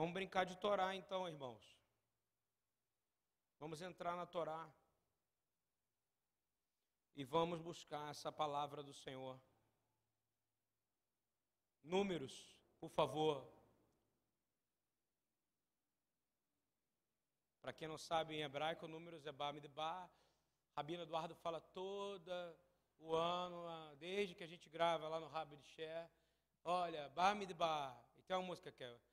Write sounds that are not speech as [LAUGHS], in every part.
Vamos brincar de Torá então, irmãos. Vamos entrar na Torá. E vamos buscar essa palavra do Senhor. Números, por favor. Para quem não sabe em hebraico, números é Bamidbar. Rabino Eduardo fala toda o ano, desde que a gente grava lá no Rabi de Shé. Olha, Bamidbar. E tem uma música que é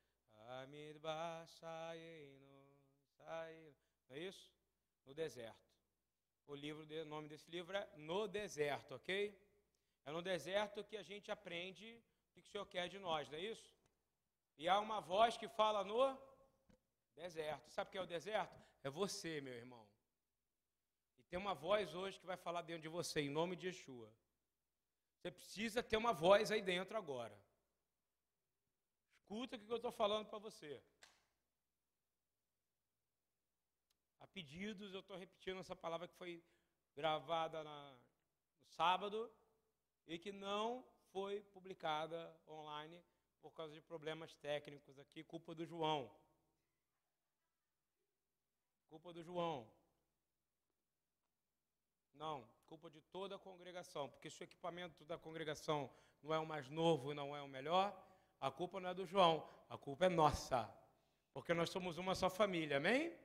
Não é isso? No deserto. O livro, o nome desse livro é No Deserto, ok? É no deserto que a gente aprende o que o Senhor quer de nós, não é isso? E há uma voz que fala no deserto. Sabe o que é o deserto? É você, meu irmão. E tem uma voz hoje que vai falar dentro de você, em nome de Yeshua. Você precisa ter uma voz aí dentro agora. Escuta o que eu estou falando para você. A pedidos, eu estou repetindo essa palavra que foi gravada na, no sábado e que não foi publicada online por causa de problemas técnicos aqui, culpa do João. Culpa do João. Não, culpa de toda a congregação, porque se o equipamento da congregação não é o mais novo e não é o melhor, a culpa não é do João, a culpa é nossa, porque nós somos uma só família, amém?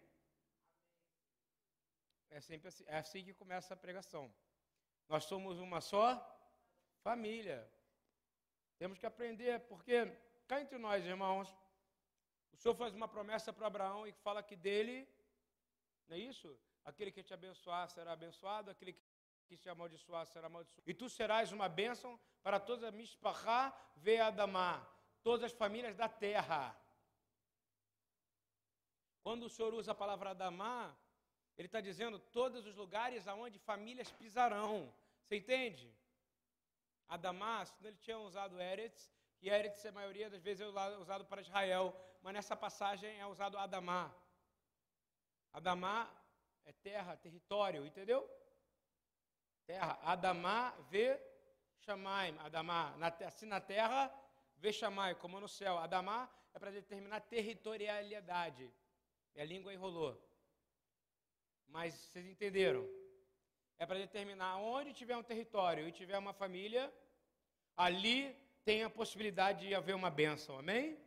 É sempre assim, é assim que começa a pregação. Nós somos uma só família. Temos que aprender, porque cá entre nós, irmãos, o Senhor faz uma promessa para Abraão e fala que dele, não é isso? Aquele que te abençoar será abençoado, aquele que te amaldiçoar será amaldiçoado. E tu serás uma bênção para todas as Mishpachá Veadamá, todas as famílias da terra. Quando o Senhor usa a palavra Adamá, ele está dizendo todos os lugares aonde famílias pisarão. Você entende? Adamas, ele tinha usado Eretz, e Eretz, a maioria das vezes, é usado para Israel, mas nessa passagem é usado Adamá. Adamá é terra, território, entendeu? Terra. Adamá vê Shamaim. Adamá, na, assim na terra, vê Shamaim, como no céu. Adamá é para determinar territorialidade. Minha língua enrolou. Mas vocês entenderam? É para determinar onde tiver um território e tiver uma família, ali tem a possibilidade de haver uma bênção, amém?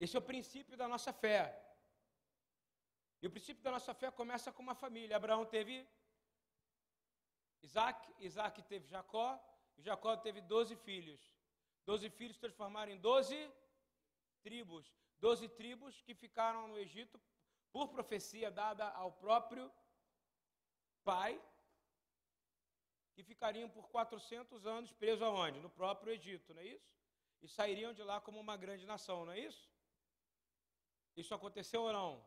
Esse é o princípio da nossa fé. E o princípio da nossa fé começa com uma família. Abraão teve Isaac, Isaac teve Jacó, Jacó teve doze filhos. Doze filhos se transformaram em doze tribos. Doze tribos que ficaram no Egito por profecia dada ao próprio pai, que ficariam por 400 anos presos aonde? No próprio Egito, não é isso? E sairiam de lá como uma grande nação, não é isso? Isso aconteceu ou não?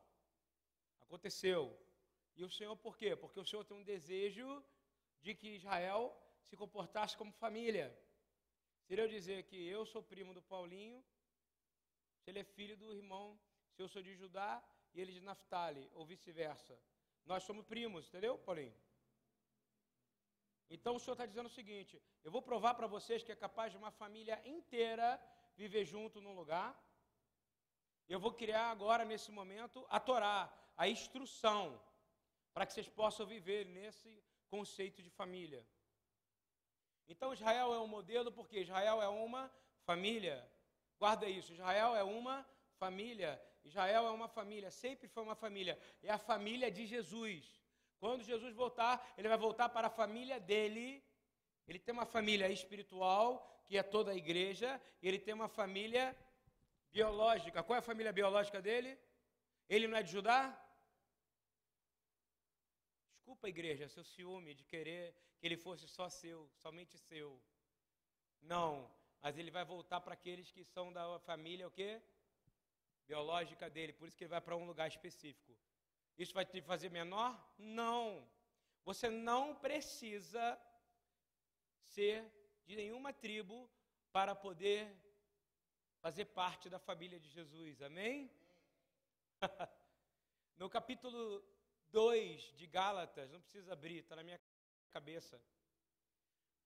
Aconteceu. E o Senhor por quê? Porque o Senhor tem um desejo de que Israel se comportasse como família. Seria eu dizer que eu sou primo do Paulinho, se ele é filho do irmão, se eu sou de Judá, e ele de Naphtali, ou vice-versa. Nós somos primos, entendeu, Paulinho? Então o Senhor está dizendo o seguinte: eu vou provar para vocês que é capaz de uma família inteira viver junto num lugar. Eu vou criar agora, nesse momento, a Torá, a instrução, para que vocês possam viver nesse conceito de família. Então Israel é um modelo porque Israel é uma família. Guarda isso, Israel é uma família. Israel é uma família, sempre foi uma família. É a família de Jesus. Quando Jesus voltar, ele vai voltar para a família dele. Ele tem uma família espiritual, que é toda a igreja, e ele tem uma família biológica. Qual é a família biológica dele? Ele não é de Judá? Desculpa, igreja, seu ciúme de querer que ele fosse só seu, somente seu. Não, mas ele vai voltar para aqueles que são da família o quê? biológica dele, por isso que ele vai para um lugar específico. Isso vai te fazer menor? Não. Você não precisa ser de nenhuma tribo para poder fazer parte da família de Jesus. Amém? [LAUGHS] no capítulo 2 de Gálatas, não precisa abrir, está na minha cabeça.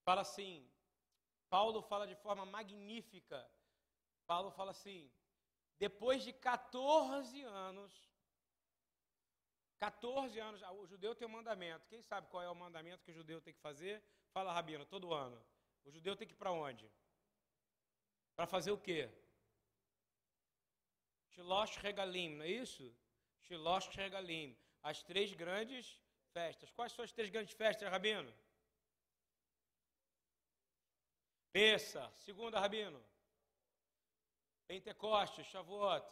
Fala assim: Paulo fala de forma magnífica. Paulo fala assim: depois de 14 anos, 14 anos, ah, o judeu tem um mandamento. Quem sabe qual é o mandamento que o judeu tem que fazer? Fala, Rabino, todo ano. O judeu tem que ir para onde? Para fazer o quê? Shilosh Regalim, não é isso? Shilosh Regalim. As três grandes festas. Quais são as três grandes festas, Rabino? Peça, segunda, Rabino. Pentecostes, Shavuot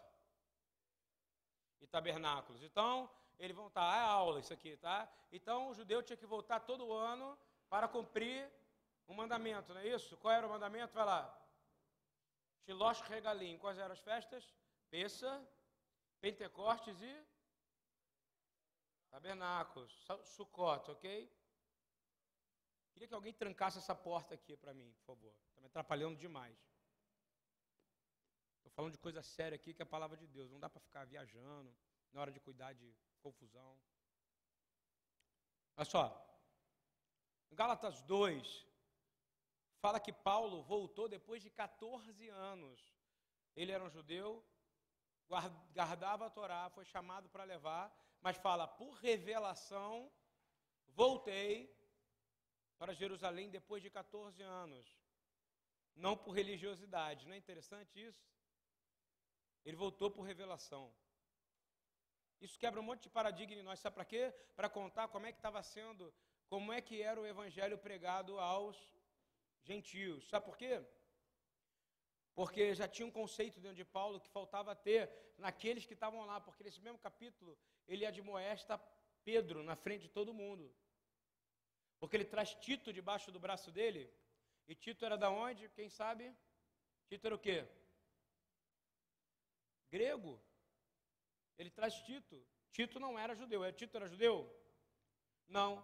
e tabernáculos. Então, eles vão estar, é aula isso aqui, tá? Então, o judeu tinha que voltar todo ano para cumprir um mandamento, não é isso? Qual era o mandamento? Vai lá. Shilosh Regalim. Quais eram as festas? Peça, Pentecostes e tabernáculos, Sucote, ok? Queria que alguém trancasse essa porta aqui para mim, por favor. Está me atrapalhando demais. Estou falando de coisa séria aqui, que é a palavra de Deus. Não dá para ficar viajando na hora de cuidar de confusão. Olha só. Gálatas 2, fala que Paulo voltou depois de 14 anos. Ele era um judeu, guardava a Torá, foi chamado para levar, mas fala, por revelação, voltei para Jerusalém depois de 14 anos. Não por religiosidade. Não é interessante isso? Ele voltou por revelação. Isso quebra um monte de paradigma em nós. Sabe para quê? Para contar como é que estava sendo, como é que era o evangelho pregado aos gentios. Sabe por quê? Porque já tinha um conceito dentro de Paulo que faltava ter naqueles que estavam lá, porque nesse mesmo capítulo ele admoesta Pedro na frente de todo mundo. Porque ele traz Tito debaixo do braço dele. E Tito era da onde? Quem sabe? Tito era o quê? Grego. Ele traz Tito. Tito não era judeu. É, Tito era judeu? Não.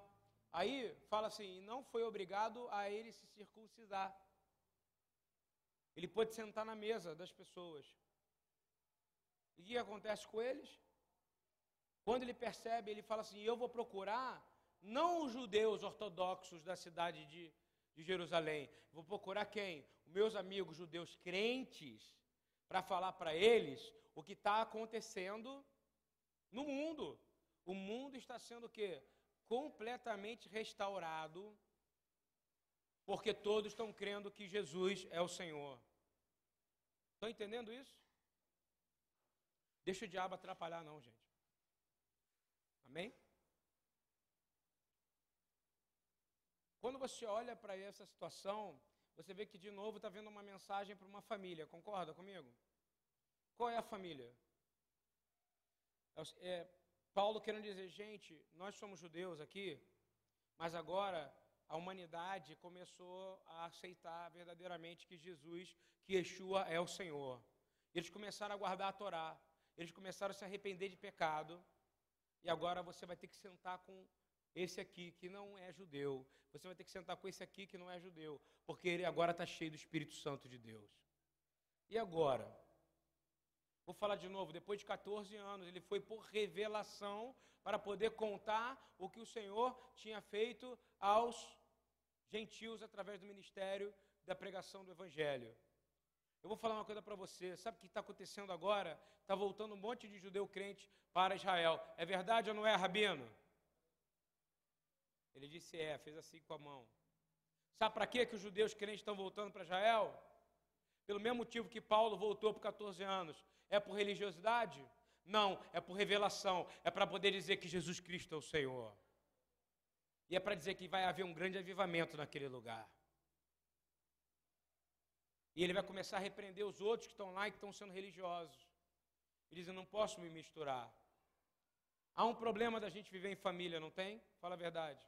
Aí fala assim: não foi obrigado a ele se circuncidar. Ele pôde sentar na mesa das pessoas. E o que acontece com eles? Quando ele percebe, ele fala assim: Eu vou procurar não os judeus ortodoxos da cidade de, de Jerusalém, vou procurar quem? Meus amigos judeus crentes, para falar para eles o que está acontecendo no mundo. O mundo está sendo o quê? Completamente restaurado porque todos estão crendo que Jesus é o Senhor. Estão entendendo isso? Deixa o diabo atrapalhar, não, gente. Amém? Quando você olha para essa situação, você vê que de novo está vendo uma mensagem para uma família, concorda comigo? Qual é a família? É, é, Paulo querendo dizer, gente, nós somos judeus aqui, mas agora a humanidade começou a aceitar verdadeiramente que Jesus, que Yeshua é o Senhor. Eles começaram a guardar a Torá, eles começaram a se arrepender de pecado, e agora você vai ter que sentar com esse aqui que não é judeu, você vai ter que sentar com esse aqui que não é judeu, porque ele agora está cheio do Espírito Santo de Deus. E agora? Vou falar de novo, depois de 14 anos, ele foi por revelação para poder contar o que o Senhor tinha feito aos gentios através do ministério da pregação do Evangelho. Eu vou falar uma coisa para você. Sabe o que está acontecendo agora? Está voltando um monte de judeu crente para Israel. É verdade ou não é, Rabino? Ele disse é, fez assim com a mão. Sabe para que os judeus crentes estão voltando para Israel? Pelo mesmo motivo que Paulo voltou por 14 anos. É por religiosidade? Não, é por revelação. É para poder dizer que Jesus Cristo é o Senhor. E é para dizer que vai haver um grande avivamento naquele lugar. E ele vai começar a repreender os outros que estão lá e que estão sendo religiosos. Ele diz: Eu não posso me misturar. Há um problema da gente viver em família, não tem? Fala a verdade.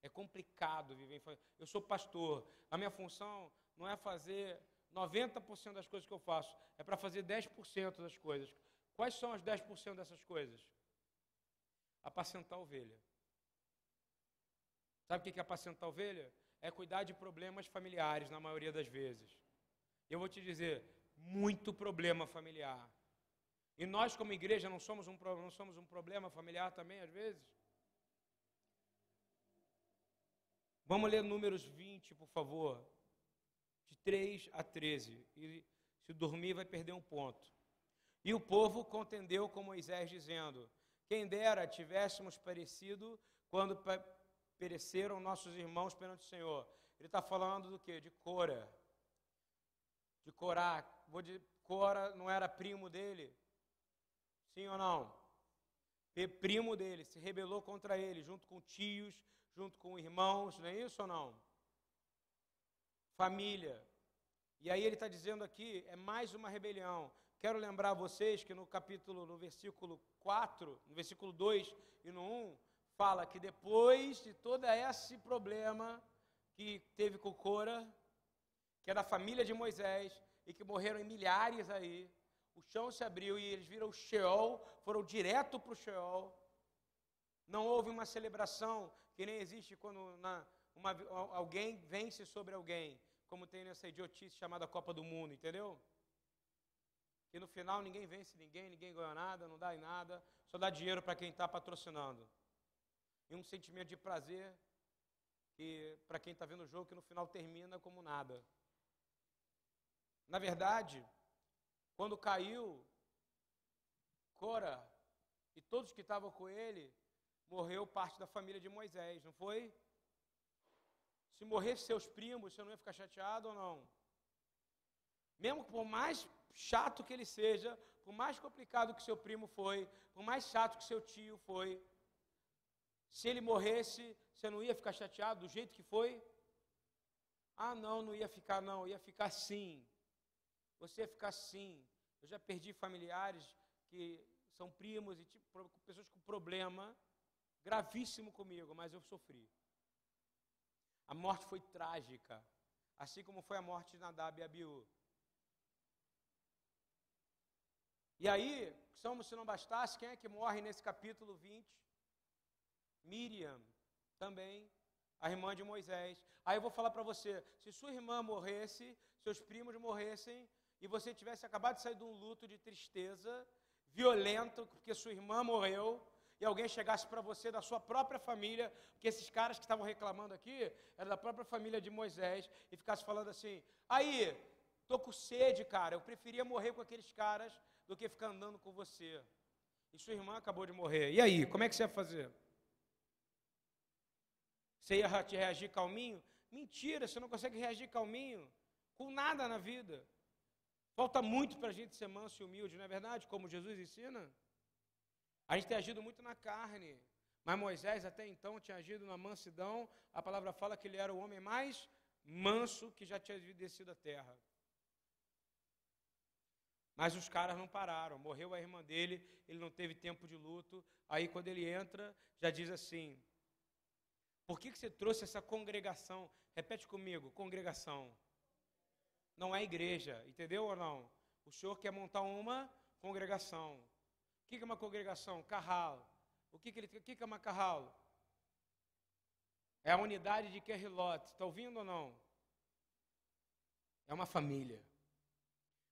É complicado viver em família. Eu sou pastor. A minha função não é fazer 90% das coisas que eu faço, é para fazer 10% das coisas. Quais são as 10% dessas coisas? Apacentar a ovelha. Sabe o que é apacentar ovelha? É cuidar de problemas familiares, na maioria das vezes. Eu vou te dizer, muito problema familiar. E nós, como igreja, não somos um, não somos um problema familiar também, às vezes? Vamos ler números 20, por favor. De 3 a 13. E se dormir, vai perder um ponto. E o povo contendeu com Moisés, dizendo: Quem dera tivéssemos perecido quando pereceram nossos irmãos perante o Senhor. Ele está falando do que? De Cora. De Corá. Cora não era primo dele? Sim ou não? Primo dele, se rebelou contra ele, junto com tios, junto com irmãos, não é isso ou não? Família. E aí ele está dizendo aqui, é mais uma rebelião. Quero lembrar vocês que no capítulo, no versículo 4, no versículo 2 e no 1, fala que depois de todo esse problema que teve com Cora, que é da família de Moisés, e que morreram em milhares aí, o chão se abriu e eles viram o Sheol, foram direto para o Sheol. Não houve uma celebração que nem existe quando na, uma, alguém vence sobre alguém, como tem nessa idiotice chamada Copa do Mundo, entendeu? Que no final ninguém vence ninguém, ninguém ganha nada, não dá em nada, só dá dinheiro para quem está patrocinando. E um sentimento de prazer que para quem está vendo o jogo que no final termina como nada. Na verdade, quando caiu Cora e todos que estavam com ele, morreu parte da família de Moisés, não foi? Se morresse seus primos, você não ia ficar chateado ou não? Mesmo por mais chato que ele seja, por mais complicado que seu primo foi, por mais chato que seu tio foi, se ele morresse, você não ia ficar chateado do jeito que foi? Ah, não, não ia ficar, não, ia ficar sim. Você ia ficar sim. Eu já perdi familiares que são primos e tipo, pessoas com problema gravíssimo comigo, mas eu sofri. A morte foi trágica, assim como foi a morte de Nadab e Abiú. E aí, somos se não bastasse, quem é que morre nesse capítulo 20? Miriam, também, a irmã de Moisés. Aí eu vou falar para você: se sua irmã morresse, seus primos morressem, e você tivesse acabado de sair de um luto de tristeza, violento, porque sua irmã morreu, e alguém chegasse para você da sua própria família, porque esses caras que estavam reclamando aqui eram da própria família de Moisés, e ficasse falando assim: aí, tô com sede, cara, eu preferia morrer com aqueles caras do que ficar andando com você. E sua irmã acabou de morrer. E aí, como é que você ia fazer? Você ia reagir calminho? Mentira, você não consegue reagir calminho com nada na vida. Falta muito para a gente ser manso e humilde, não é verdade? Como Jesus ensina. A gente tem agido muito na carne. Mas Moisés até então tinha agido na mansidão. A palavra fala que ele era o homem mais manso que já tinha descido a terra. Mas os caras não pararam. Morreu a irmã dele, ele não teve tempo de luto. Aí quando ele entra, já diz assim: Por que, que você trouxe essa congregação? Repete comigo: congregação não é igreja, entendeu ou não? O senhor quer montar uma congregação. O que é uma congregação? Carral. O que, ele, o que é uma carral? É a unidade de Kerrilot. Está ouvindo ou não? É uma família.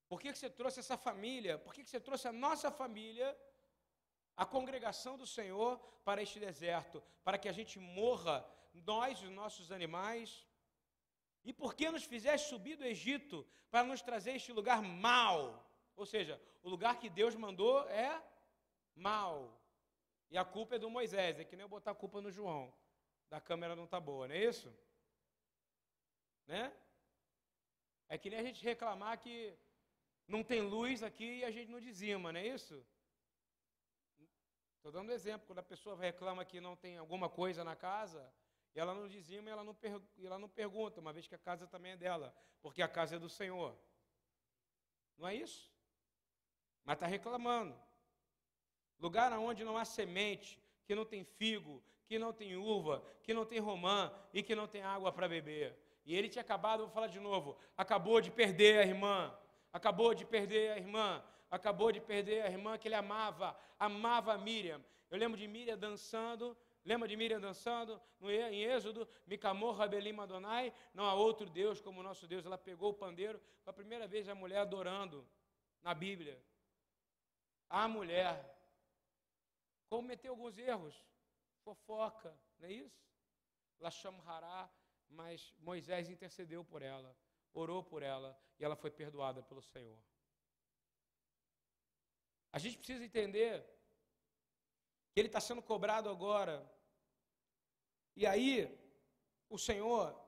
Por que, que você trouxe essa família? Por que, que você trouxe a nossa família, a congregação do Senhor, para este deserto? Para que a gente morra, nós e os nossos animais, e por que nos fizeste subir do Egito para nos trazer este lugar mal? Ou seja, o lugar que Deus mandou é mal. E a culpa é do Moisés, é que nem eu botar a culpa no João. Da câmera não está boa, não é isso? Né? É que nem a gente reclamar que não tem luz aqui e a gente não dizima, não é isso? Estou dando exemplo, quando a pessoa reclama que não tem alguma coisa na casa, e ela não dizima e ela não, ela não pergunta, uma vez que a casa também é dela, porque a casa é do Senhor. Não é isso? Mas está reclamando. Lugar onde não há semente, que não tem figo, que não tem uva, que não tem romã e que não tem água para beber. E ele tinha acabado, vou falar de novo, acabou de perder a irmã, acabou de perder a irmã, acabou de perder a irmã que ele amava, amava Miriam. Eu lembro de Miriam dançando Lembra de Miriam dançando no, em Êxodo? Micamor Rabelim Adonai, não há outro Deus como o nosso Deus. Ela pegou o pandeiro, foi a primeira vez a mulher adorando na Bíblia. A mulher cometeu alguns erros, fofoca, não é isso? Lasham Hará, mas Moisés intercedeu por ela, orou por ela e ela foi perdoada pelo Senhor. A gente precisa entender que ele está sendo cobrado agora. E aí, o Senhor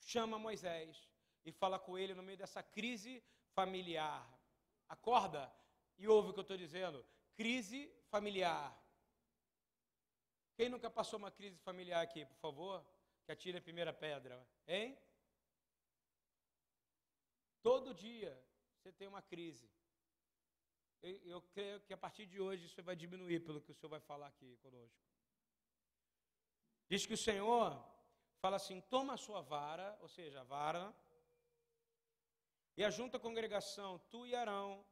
chama Moisés e fala com ele no meio dessa crise familiar. Acorda e ouve o que eu estou dizendo. Crise familiar. Quem nunca passou uma crise familiar aqui, por favor? Que atire a primeira pedra. Hein? Todo dia você tem uma crise. Eu creio que a partir de hoje isso vai diminuir pelo que o Senhor vai falar aqui conosco. Diz que o Senhor fala assim: toma a sua vara, ou seja, a vara, e ajunta a congregação, tu e Arão,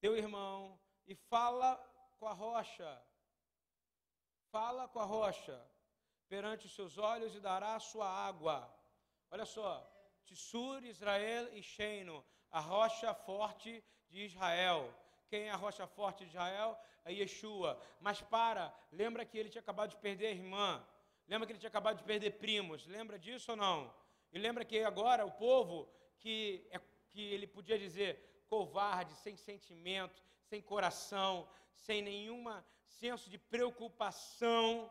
teu irmão, e fala com a rocha. Fala com a rocha perante os seus olhos e dará a sua água. Olha só, Tissur, Israel e Sheino, a rocha forte de Israel. Quem é a rocha forte de Israel? É Yeshua. Mas para, lembra que ele tinha acabado de perder a irmã. Lembra que ele tinha acabado de perder primos. Lembra disso ou não? E lembra que agora o povo que, é, que ele podia dizer covarde, sem sentimento, sem coração, sem nenhum senso de preocupação.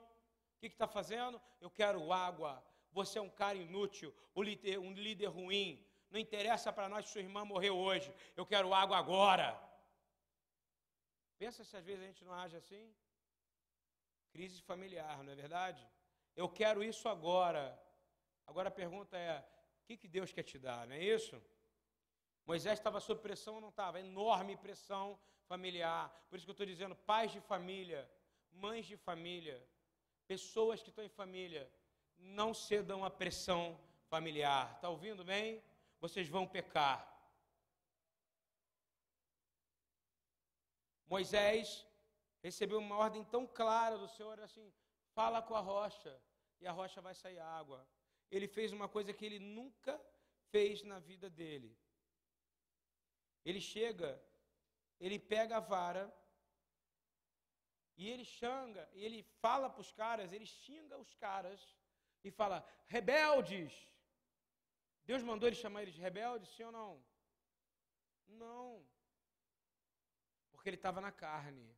O que está fazendo? Eu quero água. Você é um cara inútil, um líder, um líder ruim. Não interessa para nós se sua irmã morreu hoje. Eu quero água agora. Pensa se às vezes a gente não age assim? Crise familiar, não é verdade? Eu quero isso agora. Agora a pergunta é: o que, que Deus quer te dar, não é isso? Moisés estava sob pressão ou não estava? Enorme pressão familiar. Por isso que eu estou dizendo: pais de família, mães de família, pessoas que estão em família, não cedam à pressão familiar. Está ouvindo bem? Vocês vão pecar. Moisés recebeu uma ordem tão clara do Senhor assim: fala com a rocha e a rocha vai sair água. Ele fez uma coisa que ele nunca fez na vida dele. Ele chega, ele pega a vara e ele xanga, e ele fala para os caras, ele xinga os caras e fala: rebeldes. Deus mandou ele chamar eles de rebeldes, sim ou não? Não porque ele estava na carne.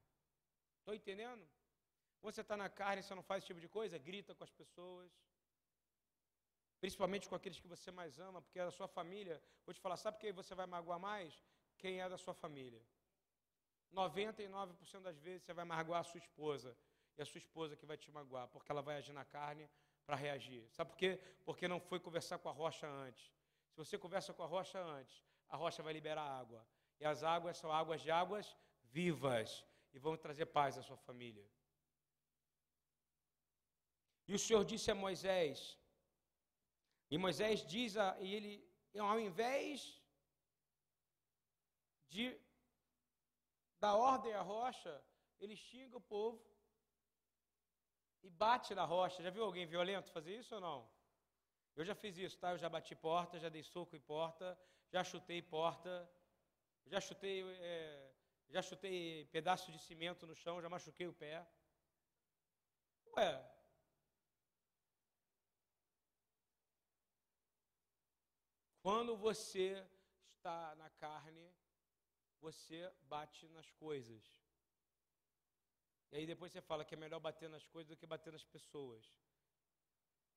Estou entendendo? Você está na carne, você não faz esse tipo de coisa? Grita com as pessoas. Principalmente com aqueles que você mais ama, porque da sua família. Vou te falar, sabe quem você vai magoar mais? Quem é da sua família. 99% das vezes você vai magoar a sua esposa. E a sua esposa que vai te magoar, porque ela vai agir na carne para reagir. Sabe por quê? Porque não foi conversar com a rocha antes. Se você conversa com a rocha antes, a rocha vai liberar água. E as águas são águas de águas vivas e vão trazer paz à sua família. E o Senhor disse a Moisés, e Moisés diz, a, e ele, ao invés de dar ordem à rocha, ele xinga o povo e bate na rocha. Já viu alguém violento fazer isso ou não? Eu já fiz isso, tá? Eu já bati porta, já dei soco em porta, já chutei porta, já chutei é, já chutei pedaço de cimento no chão, já machuquei o pé. Ué. Quando você está na carne, você bate nas coisas. E aí depois você fala que é melhor bater nas coisas do que bater nas pessoas.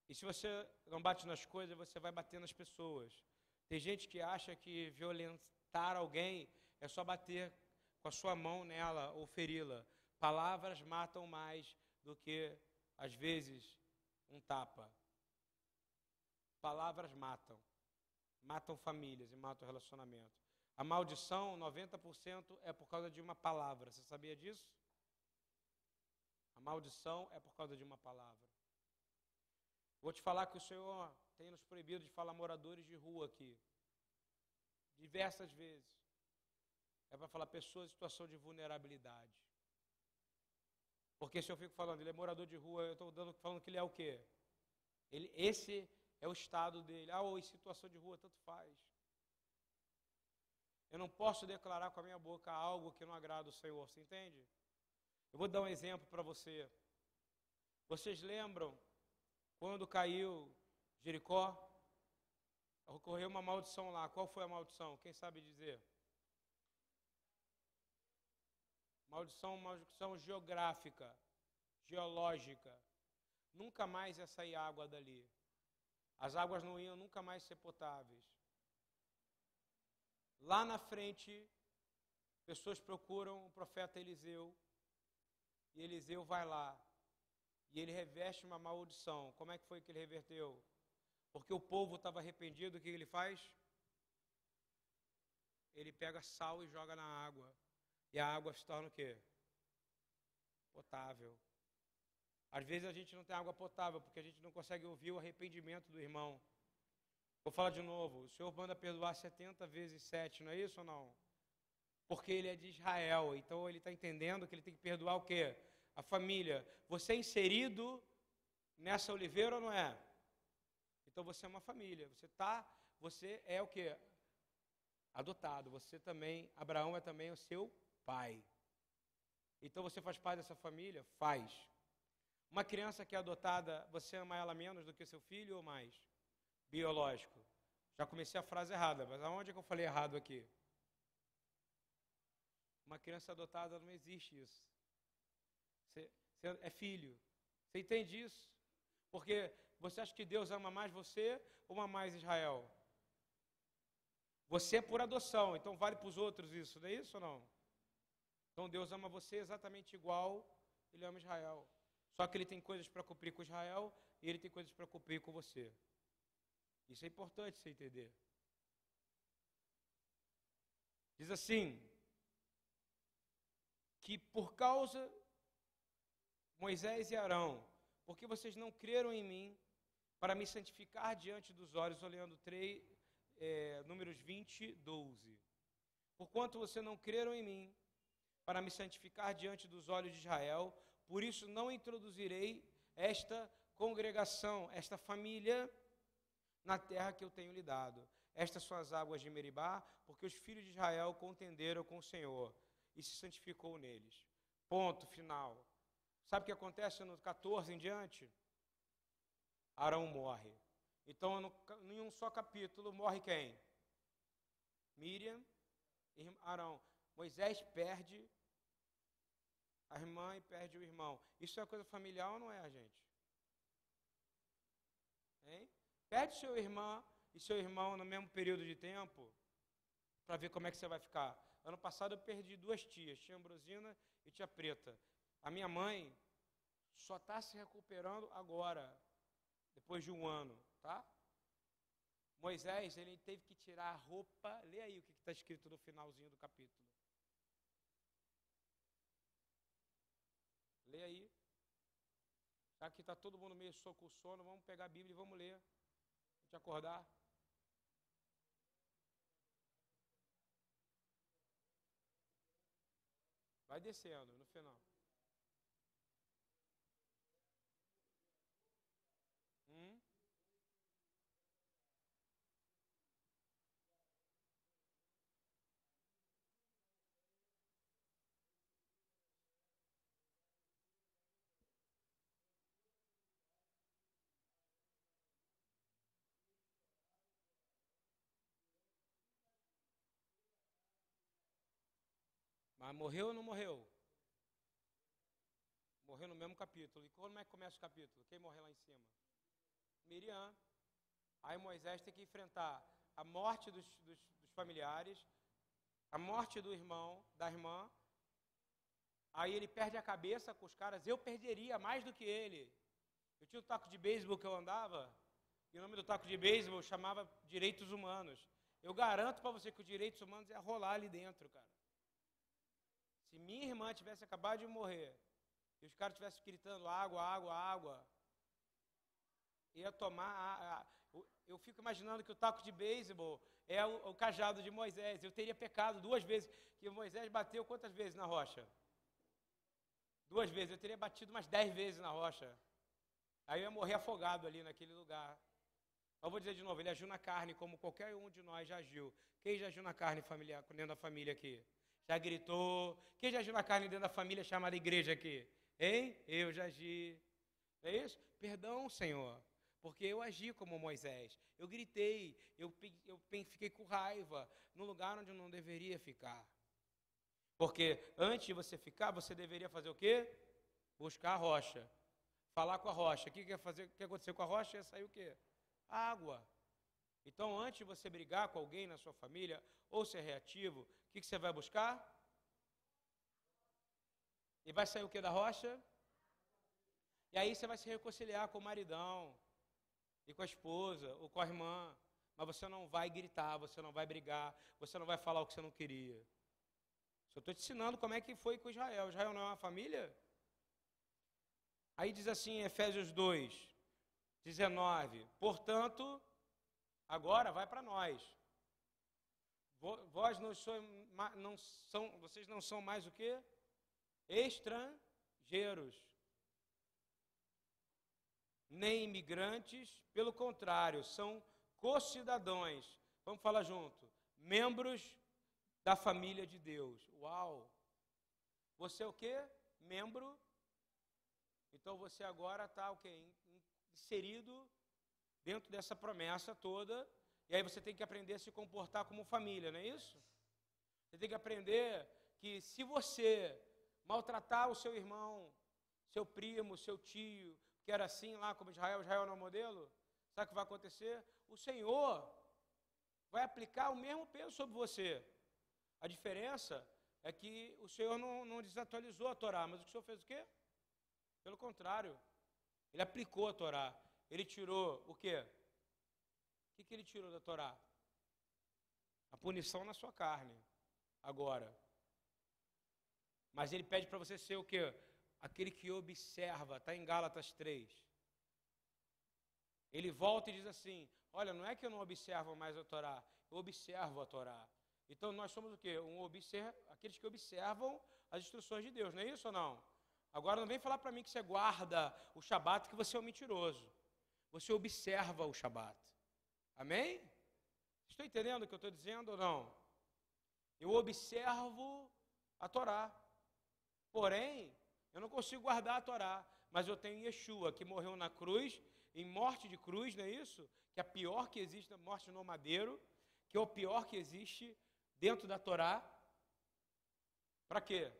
E se você não bate nas coisas, você vai bater nas pessoas. Tem gente que acha que violentar alguém é só bater com a sua mão nela ou feri-la. Palavras matam mais do que, às vezes, um tapa. Palavras matam. Matam famílias e matam relacionamento. A maldição, 90% é por causa de uma palavra. Você sabia disso? A maldição é por causa de uma palavra. Vou te falar que o Senhor tem nos proibido de falar moradores de rua aqui. Diversas vezes é para falar pessoas em situação de vulnerabilidade. Porque se eu fico falando, ele é morador de rua, eu estou falando que ele é o quê? Ele, esse é o estado dele. Ah, ou em situação de rua, tanto faz. Eu não posso declarar com a minha boca algo que não agrada o Senhor, você entende? Eu vou dar um exemplo para você. Vocês lembram quando caiu Jericó? Ocorreu uma maldição lá. Qual foi a maldição? Quem sabe dizer? Maldição, maldição geográfica, geológica. Nunca mais ia sair água dali. As águas não iam nunca mais ser potáveis. Lá na frente, pessoas procuram o profeta Eliseu. E Eliseu vai lá. E ele reveste uma maldição. Como é que foi que ele reverteu? Porque o povo estava arrependido, o que ele faz? Ele pega sal e joga na água. E a água se torna o quê? Potável. Às vezes a gente não tem água potável porque a gente não consegue ouvir o arrependimento do irmão. Vou falar de novo. O Senhor manda perdoar 70 vezes 7, não é isso ou não? Porque ele é de Israel. Então ele está entendendo que ele tem que perdoar o quê? A família. Você é inserido nessa oliveira ou não é? Então você é uma família. Você tá, você é o quê? Adotado. Você também, Abraão é também o seu pai. Então você faz parte dessa família? Faz. Uma criança que é adotada, você ama ela menos do que seu filho ou mais? Biológico. Já comecei a frase errada, mas aonde é que eu falei errado aqui? Uma criança adotada não existe isso. Você, você é filho. Você entende isso? Porque você acha que Deus ama mais você ou ama mais Israel? Você é por adoção, então vale para os outros isso, não é isso ou não? Então Deus ama você exatamente igual ele ama Israel. Só que ele tem coisas para cumprir com Israel e ele tem coisas para cumprir com você. Isso é importante você entender. Diz assim: que por causa Moisés e Arão, porque vocês não creram em mim para me santificar diante dos olhos, olhando 3, é, números 20, 12. Porquanto você não creram em mim para me santificar diante dos olhos de Israel, por isso não introduzirei esta congregação, esta família, na terra que eu tenho lhe dado. Estas são as águas de Meribá, porque os filhos de Israel contenderam com o Senhor e se santificou neles. Ponto final. Sabe o que acontece no 14 em diante? Arão morre. Então, em um só capítulo, morre quem? Miriam e Arão. Moisés perde a irmã e perde o irmão. Isso é coisa familiar ou não é, gente? Hein? Perde seu irmão e seu irmão no mesmo período de tempo para ver como é que você vai ficar. Ano passado eu perdi duas tias, tia Ambrosina e tia Preta. A minha mãe só está se recuperando agora, depois de um ano, tá? Moisés, ele teve que tirar a roupa. Lê aí o que está escrito no finalzinho do capítulo. Lê aí. Já que está todo mundo meio soco o sono, vamos pegar a Bíblia e vamos ler. Te acordar. Vai descendo no final. Mas morreu ou não morreu? Morreu no mesmo capítulo. E como é que começa o capítulo? Quem morreu lá em cima? Miriam. Aí Moisés tem que enfrentar a morte dos, dos, dos familiares, a morte do irmão, da irmã. Aí ele perde a cabeça com os caras. Eu perderia mais do que ele. Eu tinha o taco de beisebol que eu andava, e o nome do taco de beisebol chamava Direitos Humanos. Eu garanto para você que os direitos humanos ia rolar ali dentro, cara. Se minha irmã tivesse acabado de morrer e os caras estivessem gritando água, água, água, ia tomar. eu fico imaginando que o taco de beisebol é o, o, cajado de Moisés. Eu teria pecado duas vezes. Que Moisés bateu quantas vezes na rocha? Duas vezes. Eu teria batido umas dez vezes na rocha. Aí eu ia morrer afogado ali naquele lugar. Eu vou dizer de novo: ele agiu na carne como qualquer um de nós já agiu. Quem já agiu na carne familiar, dentro da família aqui? Já gritou? Quem já agiu na carne dentro da família chamada igreja aqui? Hein? Eu já agi. É isso? Perdão, Senhor. Porque eu agi como Moisés. Eu gritei, eu, eu fiquei com raiva no lugar onde eu não deveria ficar. Porque antes de você ficar, você deveria fazer o quê? Buscar a rocha. Falar com a rocha. O que, que, ia fazer, que aconteceu com a rocha? Ia sair o quê? Água. Então, antes de você brigar com alguém na sua família, ou ser reativo, o que, que você vai buscar? E vai sair o que da rocha? E aí você vai se reconciliar com o maridão, e com a esposa, ou com a irmã. Mas você não vai gritar, você não vai brigar, você não vai falar o que você não queria. Só estou te ensinando como é que foi com Israel. Israel não é uma família? Aí diz assim, Efésios 2, 19: Portanto, agora vai para nós. Vós não, sou, não são, vocês não são mais o que? Estrangeiros, nem imigrantes, pelo contrário, são co-cidadãos. Vamos falar junto. Membros da família de Deus. Uau! Você é o quê? Membro. Então você agora está o quê? Inserido dentro dessa promessa toda. E aí você tem que aprender a se comportar como família, não é isso? Você tem que aprender que se você maltratar o seu irmão, seu primo, seu tio, que era assim lá como Israel, Israel não é modelo, sabe o que vai acontecer? O Senhor vai aplicar o mesmo peso sobre você. A diferença é que o Senhor não, não desatualizou a Torá, mas o Senhor fez o quê? Pelo contrário, ele aplicou a Torá. Ele tirou o quê? Que, que ele tirou da Torá? A punição na sua carne. Agora. Mas ele pede para você ser o quê? Aquele que observa. Está em Gálatas 3. Ele volta e diz assim: Olha, não é que eu não observo mais a Torá, eu observo a Torá. Então nós somos o quê? Um aqueles que observam as instruções de Deus, não é isso ou não? Agora não vem falar para mim que você guarda o Shabat que você é um mentiroso. Você observa o Shabat. Amém? Estou entendendo o que eu estou dizendo ou não? Eu observo a Torá. Porém, eu não consigo guardar a Torá. Mas eu tenho Yeshua, que morreu na cruz, em morte de cruz, não é isso? Que é a pior que existe, a morte no madeiro, que é o pior que existe dentro da Torá. Para quê?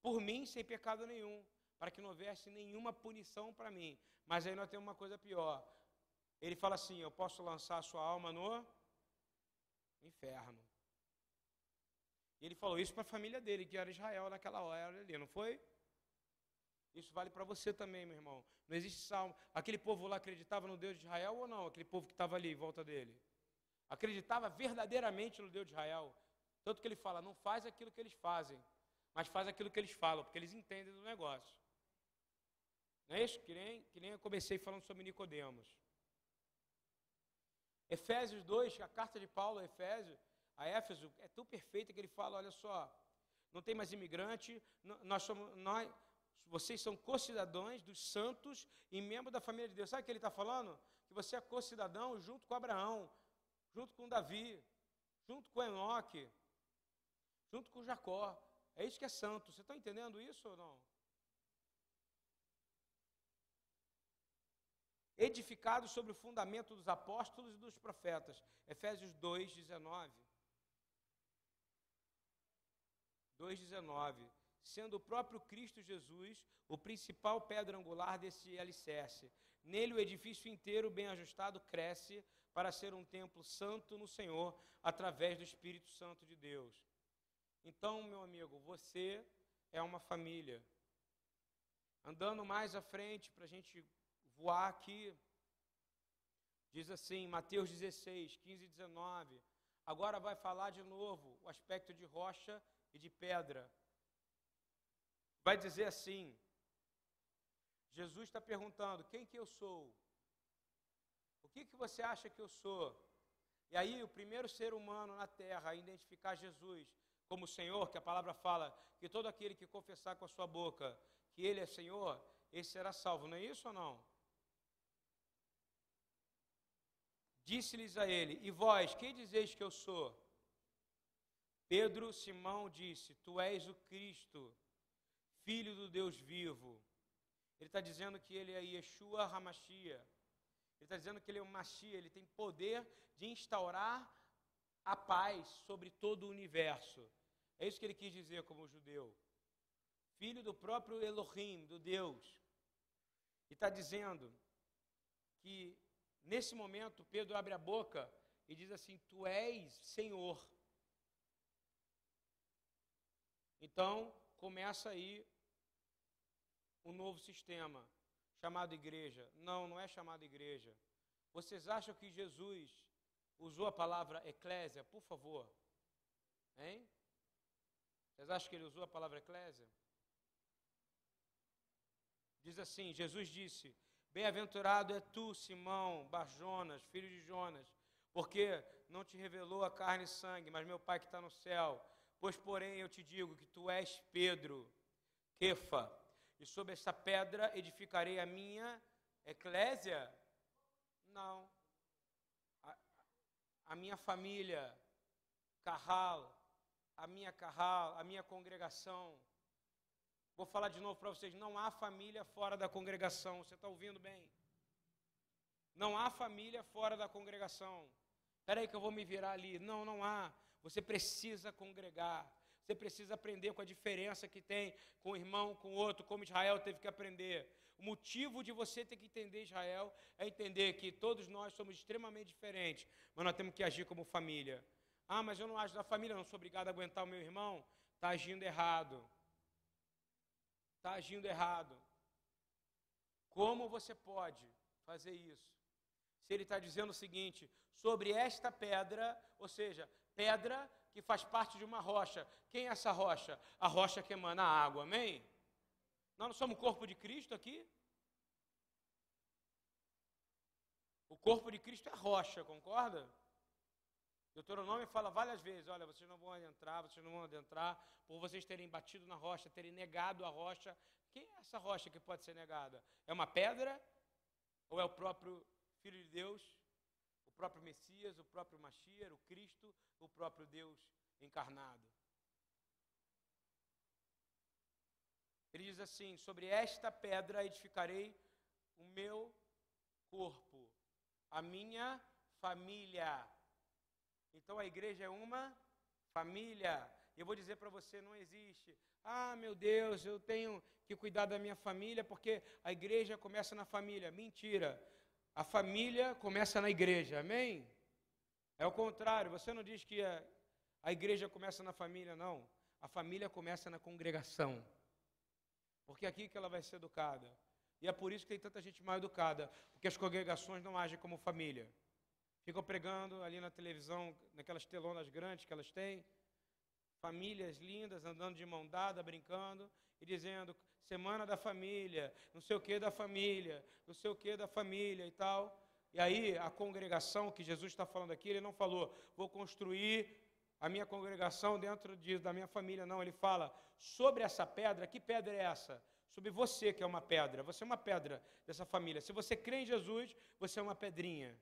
Por mim, sem pecado nenhum, para que não houvesse nenhuma punição para mim. Mas aí nós temos uma coisa pior. Ele fala assim: Eu posso lançar a sua alma no inferno. E ele falou isso para a família dele, que era Israel naquela hora ali, não foi? Isso vale para você também, meu irmão. Não existe salmo. Aquele povo lá acreditava no Deus de Israel ou não? Aquele povo que estava ali em volta dele acreditava verdadeiramente no Deus de Israel. Tanto que ele fala: não faz aquilo que eles fazem, mas faz aquilo que eles falam, porque eles entendem do negócio. Não é isso? Que nem, que nem eu comecei falando sobre Nicodemos. Efésios 2, a carta de Paulo a Efésio, a Éfeso, é tão perfeita que ele fala: olha só, não tem mais imigrante, nós somos, nós, vocês são co-cidadãos dos santos e membros da família de Deus. Sabe o que ele está falando? Que você é co-cidadão junto com Abraão, junto com Davi, junto com Enoque, junto com Jacó. É isso que é santo. Você está entendendo isso ou não? Edificado sobre o fundamento dos apóstolos e dos profetas. Efésios 2, 19. 2,19. Sendo o próprio Cristo Jesus o principal pedra angular desse alicerce. Nele o edifício inteiro, bem ajustado, cresce para ser um templo santo no Senhor, através do Espírito Santo de Deus. Então, meu amigo, você é uma família. Andando mais à frente, para a gente voar aqui, diz assim, Mateus 16, 15 e 19. Agora vai falar de novo o aspecto de rocha e de pedra. Vai dizer assim: Jesus está perguntando: quem que eu sou? O que, que você acha que eu sou? E aí, o primeiro ser humano na terra a identificar Jesus como Senhor, que a palavra fala que todo aquele que confessar com a sua boca que Ele é Senhor, esse será salvo. Não é isso ou não? Disse-lhes a ele: E vós, quem dizeis que eu sou? Pedro Simão disse: Tu és o Cristo, filho do Deus vivo. Ele está dizendo que ele é Yeshua Hamashia ele está dizendo que ele é um Machia, ele tem poder de instaurar a paz sobre todo o universo. É isso que ele quis dizer como judeu. Filho do próprio Elohim, do Deus. E está dizendo que nesse momento Pedro abre a boca e diz assim: Tu és Senhor. Então começa aí um novo sistema chamado igreja. Não, não é chamado igreja. Vocês acham que Jesus usou a palavra eclésia? Por favor. Hein? Vocês acham que ele usou a palavra eclésia? Diz assim: Jesus disse: Bem-aventurado é tu, Simão, Barjonas, filho de Jonas, porque não te revelou a carne e sangue, mas meu Pai que está no céu. Pois, porém, eu te digo que tu és Pedro, Kefa, e sobre esta pedra edificarei a minha eclésia. Não. A, a minha família, Carral, a minha Carral, a minha congregação. Vou falar de novo para vocês: não há família fora da congregação. Você está ouvindo bem? Não há família fora da congregação. Espera aí que eu vou me virar ali. Não, não há. Você precisa congregar. Você precisa aprender com a diferença que tem com o irmão, com o outro, como Israel teve que aprender. O motivo de você ter que entender Israel é entender que todos nós somos extremamente diferentes, mas nós temos que agir como família. Ah, mas eu não acho da família, não sou obrigado a aguentar o meu irmão. Está agindo errado. Está agindo errado. Como você pode fazer isso? Se ele está dizendo o seguinte, sobre esta pedra, ou seja, pedra que faz parte de uma rocha. Quem é essa rocha? A rocha que emana água, amém? Nós não somos o corpo de Cristo aqui? O corpo de Cristo é rocha, concorda? Deuteronômio fala várias vezes: olha, vocês não vão adentrar, vocês não vão adentrar, por vocês terem batido na rocha, terem negado a rocha. Quem é essa rocha que pode ser negada? É uma pedra? Ou é o próprio Filho de Deus? O próprio Messias, o próprio Mashiach, o Cristo, o próprio Deus encarnado? Ele diz assim: Sobre esta pedra edificarei o meu corpo, a minha família. Então a igreja é uma família. Eu vou dizer para você: não existe. Ah, meu Deus, eu tenho que cuidar da minha família porque a igreja começa na família. Mentira. A família começa na igreja, amém? É o contrário. Você não diz que a, a igreja começa na família, não. A família começa na congregação. Porque é aqui que ela vai ser educada. E é por isso que tem tanta gente mal educada, porque as congregações não agem como família. Ficam pregando ali na televisão, naquelas telonas grandes que elas têm, famílias lindas andando de mão dada, brincando e dizendo semana da família, não sei o que da família, não sei o que da família e tal. E aí a congregação que Jesus está falando aqui, ele não falou, vou construir a minha congregação dentro de, da minha família, não. Ele fala sobre essa pedra. Que pedra é essa? Sobre você que é uma pedra. Você é uma pedra dessa família. Se você crê em Jesus, você é uma pedrinha.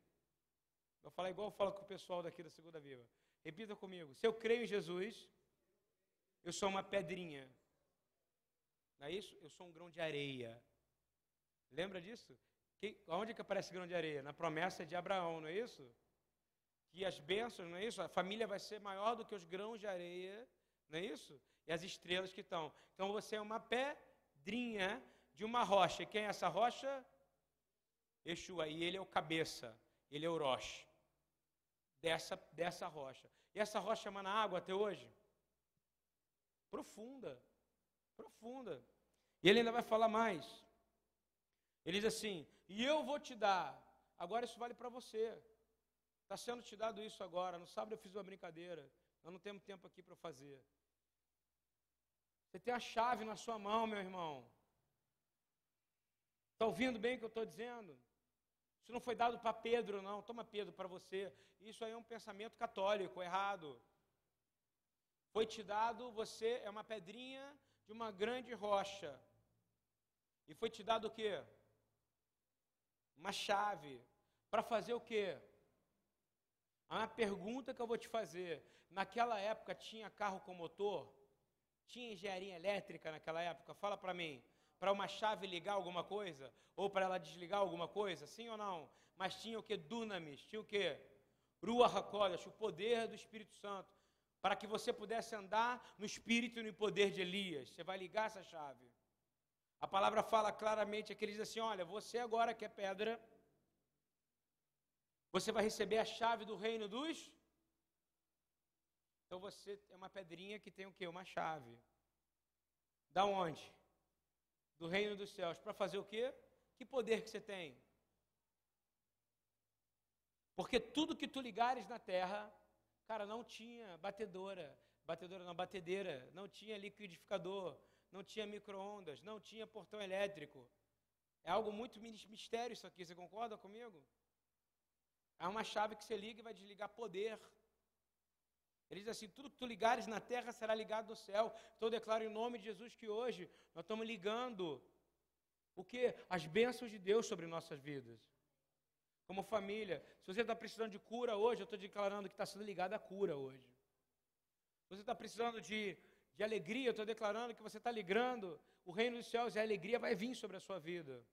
Vou falar igual eu falo com o pessoal daqui da Segunda Viva. Repita comigo. Se eu creio em Jesus, eu sou uma pedrinha. Não é isso? Eu sou um grão de areia. Lembra disso? Que, onde que aparece grão de areia? Na promessa de Abraão, não é isso? que as bênçãos, não é isso? A família vai ser maior do que os grãos de areia, não é isso? E as estrelas que estão. Então você é uma pedrinha de uma rocha. E quem é essa rocha? Yeshua. E ele é o cabeça, ele é o roche dessa, dessa rocha. E essa rocha emana água até hoje? Profunda. Profunda. E ele ainda vai falar mais. Ele diz assim: E eu vou te dar. Agora isso vale para você. Está sendo te dado isso agora. No sábado eu fiz uma brincadeira. Nós não temos tempo aqui para fazer. Você tem a chave na sua mão, meu irmão. Está ouvindo bem o que eu estou dizendo? Isso não foi dado para Pedro, não. Toma Pedro para você. Isso aí é um pensamento católico, errado. Foi te dado, você é uma pedrinha de uma grande rocha. E foi te dado o quê? Uma chave. Para fazer o quê? A pergunta que eu vou te fazer: naquela época tinha carro com motor? Tinha engenharia elétrica naquela época? Fala para mim. Para uma chave ligar alguma coisa? Ou para ela desligar alguma coisa? Sim ou não? Mas tinha o que? Dunamis. Tinha o que? Rua Hakodesh, o poder do Espírito Santo. para que você pudesse andar no espírito e no poder de Elias. Você vai ligar essa chave. A palavra fala claramente aqui, ele diz assim: olha, você agora que é pedra, você vai receber a chave do reino dos. Então você é uma pedrinha que tem o quê? Uma chave. Da onde? Do reino dos céus. Para fazer o quê? Que poder que você tem? Porque tudo que tu ligares na terra, cara, não tinha batedora, batedora não, batedeira, não tinha liquidificador, não tinha micro-ondas, não tinha portão elétrico. É algo muito mistério isso aqui, você concorda comigo? É uma chave que você liga e vai desligar poder. Ele diz assim: tudo que tu ligares na terra será ligado no céu. Então eu declaro em nome de Jesus que hoje nós estamos ligando o que? As bênçãos de Deus sobre nossas vidas como família. Se você está precisando de cura hoje, eu estou declarando que está sendo ligado à cura hoje. Se você está precisando de, de alegria, eu estou declarando que você está ligando o reino dos céus e a alegria vai vir sobre a sua vida.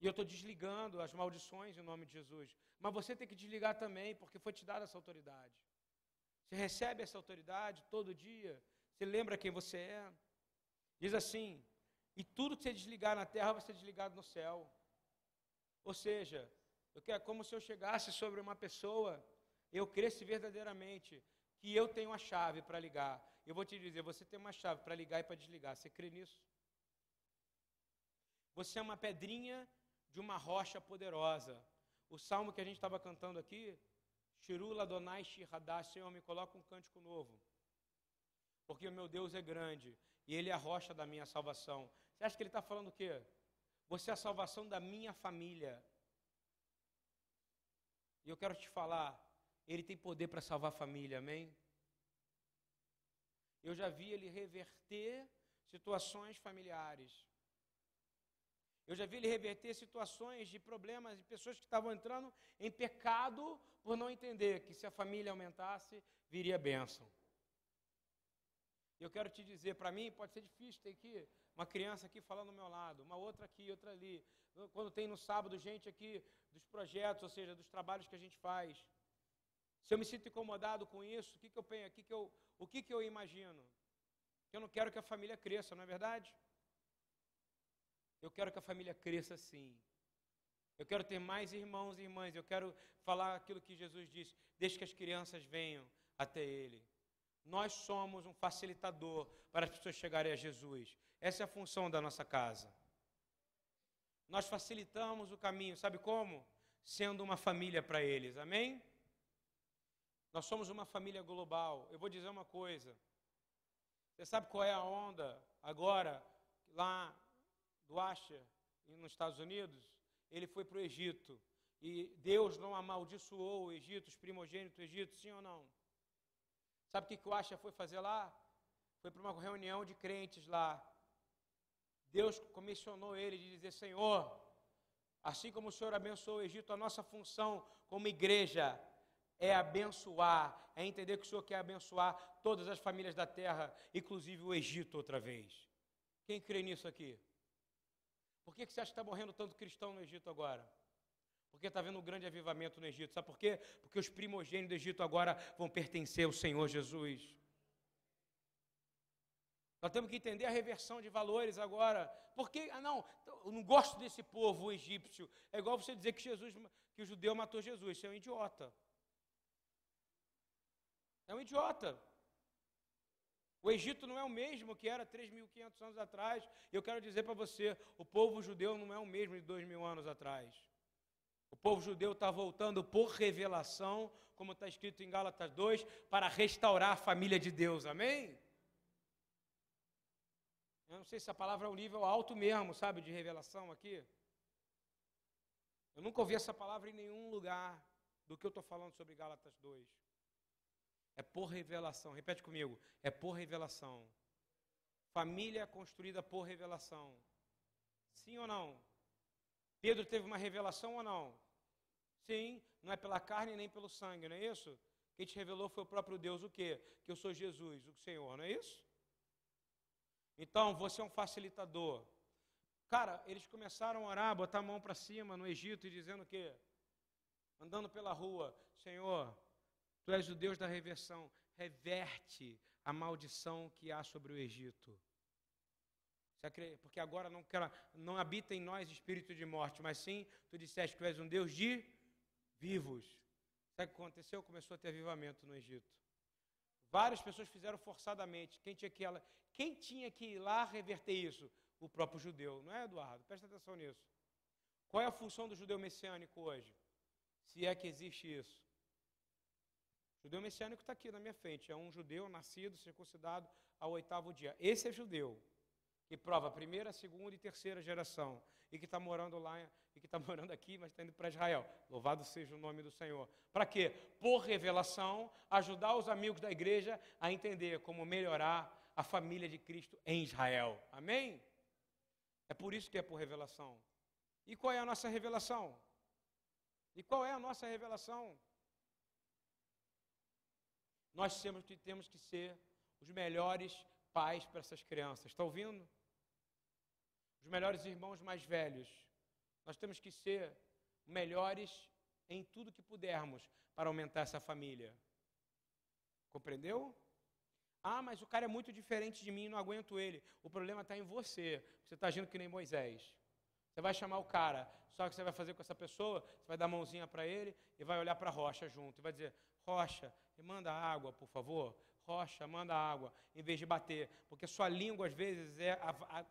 E eu estou desligando as maldições em nome de Jesus. Mas você tem que desligar também, porque foi te dada essa autoridade. Você recebe essa autoridade todo dia. Você lembra quem você é. Diz assim: e tudo que você desligar na terra vai ser desligado no céu. Ou seja, quero como se eu chegasse sobre uma pessoa, eu cresce verdadeiramente que eu tenho a chave para ligar. Eu vou te dizer, você tem uma chave para ligar e para desligar. Você crê nisso? Você é uma pedrinha de uma rocha poderosa. O salmo que a gente estava cantando aqui, Shirula Donai Shirhadá, Senhor, me coloca um cântico novo. Porque o meu Deus é grande e Ele é a rocha da minha salvação. Você acha que Ele está falando o quê? Você é a salvação da minha família. E eu quero te falar, ele tem poder para salvar a família, amém? Eu já vi ele reverter situações familiares. Eu já vi ele reverter situações de problemas de pessoas que estavam entrando em pecado por não entender que se a família aumentasse, viria bênção. Eu quero te dizer, para mim pode ser difícil ter que uma criança aqui falando ao meu lado, uma outra aqui, outra ali. Quando tem no sábado gente aqui dos projetos, ou seja, dos trabalhos que a gente faz. Se eu me sinto incomodado com isso, o que, que eu penso? O, que, que, eu, o que, que eu imagino? Eu não quero que a família cresça, não é verdade? Eu quero que a família cresça sim. Eu quero ter mais irmãos e irmãs. Eu quero falar aquilo que Jesus disse: deixe que as crianças venham até Ele. Nós somos um facilitador para as pessoas chegarem a Jesus. Essa é a função da nossa casa. Nós facilitamos o caminho, sabe como? Sendo uma família para eles, amém? Nós somos uma família global. Eu vou dizer uma coisa. Você sabe qual é a onda agora, lá do Asher, nos Estados Unidos? Ele foi para o Egito. E Deus não amaldiçoou o Egito, os primogênitos do Egito, sim ou não? Sabe o que, que o Asher foi fazer lá? Foi para uma reunião de crentes lá. Deus comissionou ele de dizer: Senhor, assim como o Senhor abençoou o Egito, a nossa função como igreja é abençoar, é entender que o Senhor quer abençoar todas as famílias da terra, inclusive o Egito outra vez. Quem crê nisso aqui? Por que, você acha que está morrendo tanto cristão no Egito agora? Porque está havendo um grande avivamento no Egito. Sabe por quê? Porque os primogênitos do Egito agora vão pertencer ao Senhor Jesus. Nós temos que entender a reversão de valores agora. Porque, ah, não, eu não gosto desse povo egípcio. É igual você dizer que Jesus, que o judeu matou Jesus. Você é um idiota. É um idiota. O Egito não é o mesmo que era 3.500 anos atrás. Eu quero dizer para você, o povo judeu não é o mesmo de 2.000 anos atrás. O povo judeu está voltando por revelação, como está escrito em Gálatas 2, para restaurar a família de Deus. Amém? Eu não sei se a palavra é um nível alto mesmo, sabe, de revelação aqui. Eu nunca ouvi essa palavra em nenhum lugar do que eu estou falando sobre Gálatas 2. É por revelação. Repete comigo. É por revelação. Família construída por revelação. Sim ou não? Pedro teve uma revelação ou não? Sim, não é pela carne nem pelo sangue, não é isso? Quem te revelou foi o próprio Deus, o quê? Que eu sou Jesus, o Senhor, não é isso? Então, você é um facilitador. Cara, eles começaram a orar, botar a mão para cima no Egito e dizendo o quê? Andando pela rua, Senhor, Tu és o Deus da reversão. reverte a maldição que há sobre o Egito. Porque agora não, não habita em nós espírito de morte, mas sim, tu disseste que tu és um Deus de vivos. Sabe o que aconteceu? Começou a ter avivamento no Egito. Várias pessoas fizeram forçadamente. Quem tinha que, quem tinha que ir lá reverter isso? O próprio judeu. Não é, Eduardo? Presta atenção nisso. Qual é a função do judeu messiânico hoje? Se é que existe isso. Judeu messiânico está aqui na minha frente. É um judeu nascido, circuncidado ao oitavo dia. Esse é judeu que prova a primeira, segunda e terceira geração, e que está morando lá, e que está [LAUGHS] morando aqui, mas está indo para Israel. Louvado seja o nome do Senhor. Para quê? Por revelação, ajudar os amigos da igreja a entender como melhorar a família de Cristo em Israel. Amém? É por isso que é por revelação. E qual é a nossa revelação? E qual é a nossa revelação? Nós temos que, temos que ser os melhores pais para essas crianças. Está ouvindo? os melhores irmãos mais velhos. Nós temos que ser melhores em tudo que pudermos para aumentar essa família. Compreendeu? Ah, mas o cara é muito diferente de mim, não aguento ele. O problema está em você. Você está agindo que nem Moisés. Você vai chamar o cara, só que você vai fazer com essa pessoa, você vai dar a mãozinha para ele e vai olhar para a rocha junto. E vai dizer: Rocha, manda água, por favor rocha, manda água, em vez de bater. Porque sua língua, às vezes, é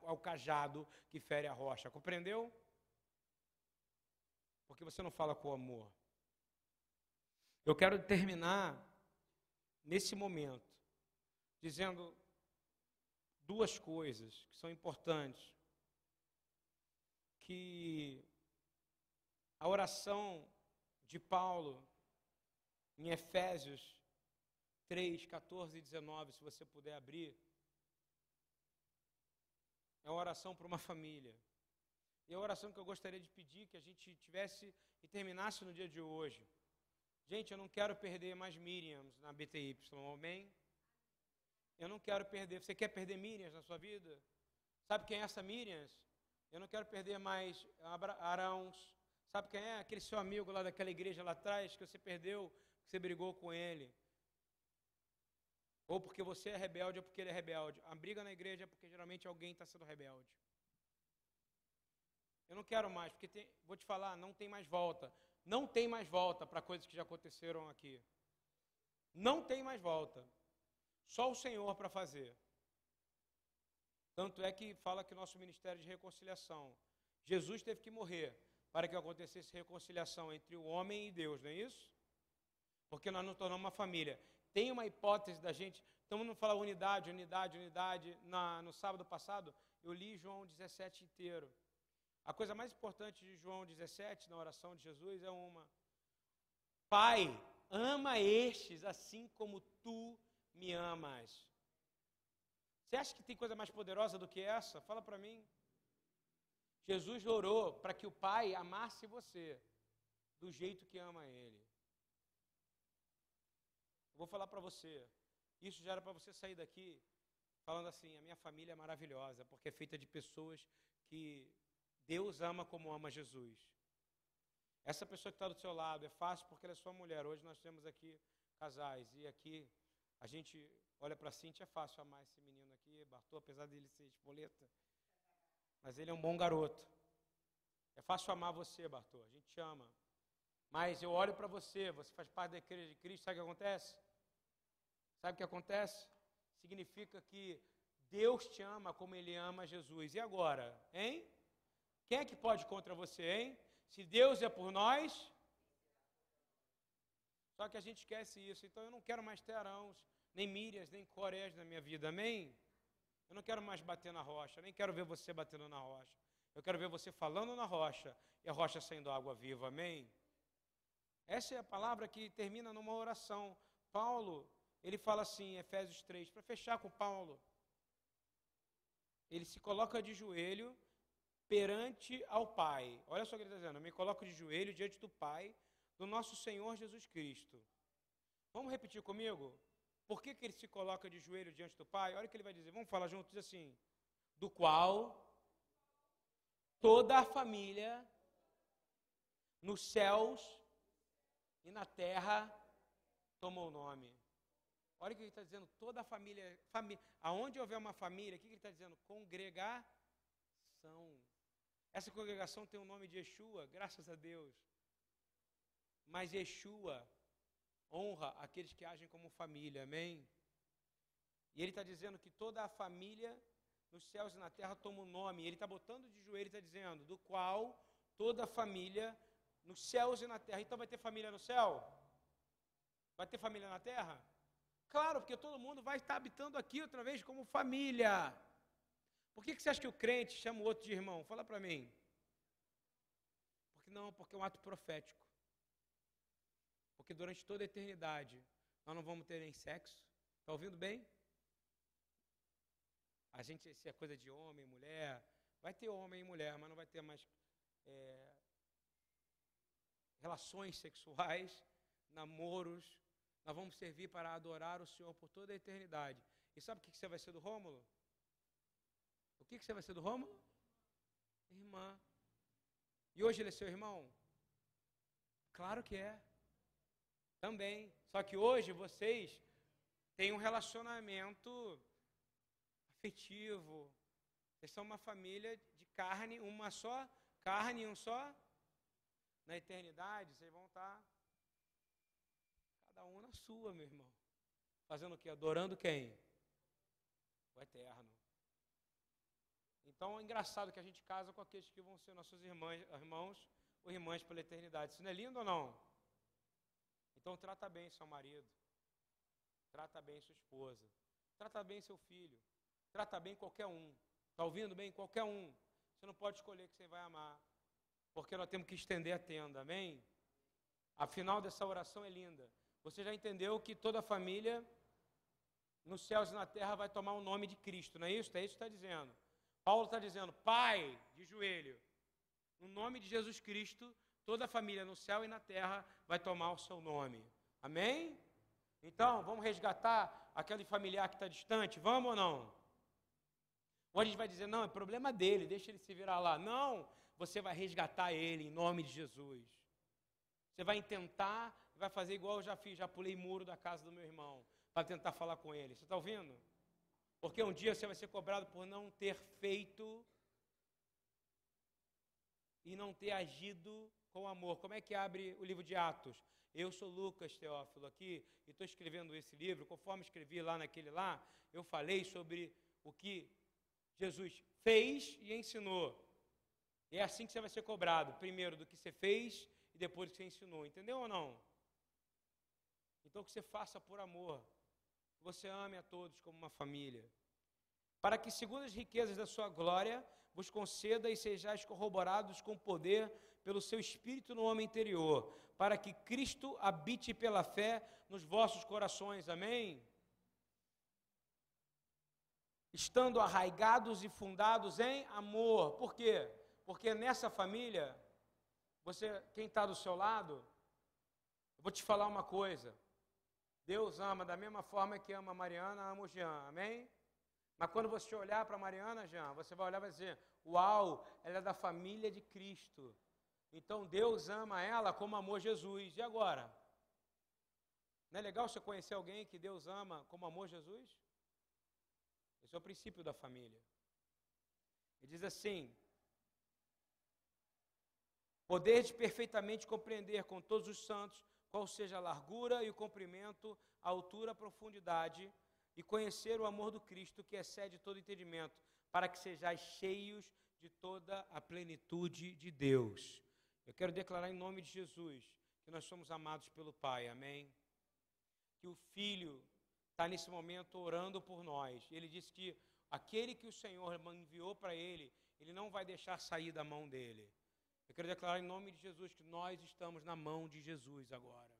o cajado que fere a rocha. Compreendeu? Porque você não fala com amor. Eu quero terminar nesse momento dizendo duas coisas que são importantes. Que a oração de Paulo em Efésios 3, 14 e 19, se você puder abrir. É uma oração para uma família. E é a oração que eu gostaria de pedir que a gente tivesse e terminasse no dia de hoje. Gente, eu não quero perder mais Miriams na BTY, amém? Eu não quero perder. Você quer perder Miriams na sua vida? Sabe quem é essa Miriams? Eu não quero perder mais Arãos. Sabe quem é? Aquele seu amigo lá daquela igreja lá atrás que você perdeu, que você brigou com ele. Ou porque você é rebelde ou porque ele é rebelde. A briga na igreja é porque geralmente alguém está sendo rebelde. Eu não quero mais, porque tem, vou te falar, não tem mais volta. Não tem mais volta para coisas que já aconteceram aqui. Não tem mais volta. Só o Senhor para fazer. Tanto é que fala que nosso ministério de reconciliação. Jesus teve que morrer para que acontecesse reconciliação entre o homem e Deus, não é isso? Porque nós nos tornamos uma família tem uma hipótese da gente. Então, não falar unidade, unidade, unidade. Na, no sábado passado, eu li João 17 inteiro. A coisa mais importante de João 17, na oração de Jesus, é uma: Pai, ama estes assim como tu me amas. Você acha que tem coisa mais poderosa do que essa? Fala para mim. Jesus orou para que o Pai amasse você do jeito que ama Ele. Vou falar para você. Isso já era para você sair daqui falando assim: a minha família é maravilhosa, porque é feita de pessoas que Deus ama como ama Jesus. Essa pessoa que está do seu lado é fácil porque ela é sua mulher. Hoje nós temos aqui casais e aqui a gente olha para Cintia, é fácil amar esse menino aqui, Bartô, apesar dele ser espoleta. Mas ele é um bom garoto. É fácil amar você, Bartô, a gente te ama. Mas eu olho para você, você faz parte da igreja de Cristo, sabe o que acontece? Sabe o que acontece? Significa que Deus te ama como Ele ama Jesus. E agora, hein? Quem é que pode contra você, hein? Se Deus é por nós. Só que a gente esquece isso. Então eu não quero mais ter arãos, nem mírias, nem corés na minha vida, amém? Eu não quero mais bater na rocha, nem quero ver você batendo na rocha. Eu quero ver você falando na rocha e a rocha saindo água viva, amém? Essa é a palavra que termina numa oração. Paulo ele fala assim, Efésios 3, para fechar com Paulo. Ele se coloca de joelho perante ao Pai. Olha só o que ele está dizendo. Eu me coloco de joelho diante do Pai, do nosso Senhor Jesus Cristo. Vamos repetir comigo? Por que, que ele se coloca de joelho diante do Pai? Olha o que ele vai dizer. Vamos falar juntos assim. Do qual toda a família nos céus e na terra tomou o nome. Olha o que ele está dizendo, toda a família, família, aonde houver uma família, o que ele está dizendo? Congregação. Essa congregação tem o nome de Yeshua, graças a Deus. Mas Yeshua honra aqueles que agem como família, amém? E ele está dizendo que toda a família nos céus e na terra toma o um nome. Ele está botando de joelho e está dizendo, do qual toda a família nos céus e na terra. Então vai ter família no céu? Vai ter família na terra? Claro, porque todo mundo vai estar habitando aqui outra vez como família. Por que, que você acha que o crente chama o outro de irmão? Fala para mim. Porque não, porque é um ato profético. Porque durante toda a eternidade nós não vamos ter nem sexo. Está ouvindo bem? A gente, se é coisa de homem, mulher, vai ter homem e mulher, mas não vai ter mais é, relações sexuais, namoros, nós vamos servir para adorar o Senhor por toda a eternidade. E sabe o que você vai ser do Rômulo? O que você vai ser do Rômulo? Irmã. E hoje ele é seu irmão? Claro que é. Também. Só que hoje vocês têm um relacionamento afetivo. Vocês são uma família de carne, uma só carne, um só. Na eternidade, vocês vão estar Cada um na sua, meu irmão. Fazendo o quê? Adorando quem? O eterno. Então é engraçado que a gente casa com aqueles que vão ser nossos irmãos, irmãos ou irmãs pela eternidade. Isso não é lindo ou não? Então trata bem seu marido. Trata bem sua esposa. Trata bem seu filho. Trata bem qualquer um. Está ouvindo bem? Qualquer um. Você não pode escolher que você vai amar. Porque nós temos que estender a tenda. Amém? A final dessa oração é linda. Você já entendeu que toda família nos céus e na terra vai tomar o nome de Cristo, não é isso? É isso que está dizendo. Paulo está dizendo, Pai, de joelho, no nome de Jesus Cristo, toda família no céu e na terra vai tomar o seu nome. Amém? Então, vamos resgatar aquele familiar que está distante? Vamos ou não? Ou a gente vai dizer, não, é problema dele, deixa ele se virar lá. Não, você vai resgatar ele em nome de Jesus. Você vai tentar vai fazer igual eu já fiz, já pulei muro da casa do meu irmão para tentar falar com ele. Você está ouvindo? Porque um dia você vai ser cobrado por não ter feito e não ter agido com amor. Como é que abre o livro de Atos? Eu sou Lucas Teófilo aqui e estou escrevendo esse livro. Conforme escrevi lá naquele lá, eu falei sobre o que Jesus fez e ensinou. É assim que você vai ser cobrado. Primeiro do que você fez e depois do que você ensinou. Entendeu ou não? Então, que você faça por amor, que você ame a todos como uma família, para que, segundo as riquezas da sua glória, vos conceda e sejais corroborados com poder pelo seu espírito no homem interior, para que Cristo habite pela fé nos vossos corações. Amém? Estando arraigados e fundados em amor. Por quê? Porque nessa família, você, quem está do seu lado, eu vou te falar uma coisa. Deus ama da mesma forma que ama a Mariana, ama o Jean, amém? Mas quando você olhar para Mariana, Jean, você vai olhar e vai dizer: Uau, ela é da família de Cristo. Então Deus ama ela como amou Jesus. E agora? Não é legal você conhecer alguém que Deus ama como amou Jesus? Esse é o princípio da família. Ele diz assim: Poderes perfeitamente compreender com todos os santos qual seja a largura e o comprimento, a altura, a profundidade, e conhecer o amor do Cristo que excede todo entendimento, para que sejais cheios de toda a plenitude de Deus. Eu quero declarar em nome de Jesus que nós somos amados pelo Pai, amém? Que o Filho está nesse momento orando por nós. Ele disse que aquele que o Senhor enviou para ele, ele não vai deixar sair da mão dele. Eu quero declarar em nome de Jesus que nós estamos na mão de Jesus agora.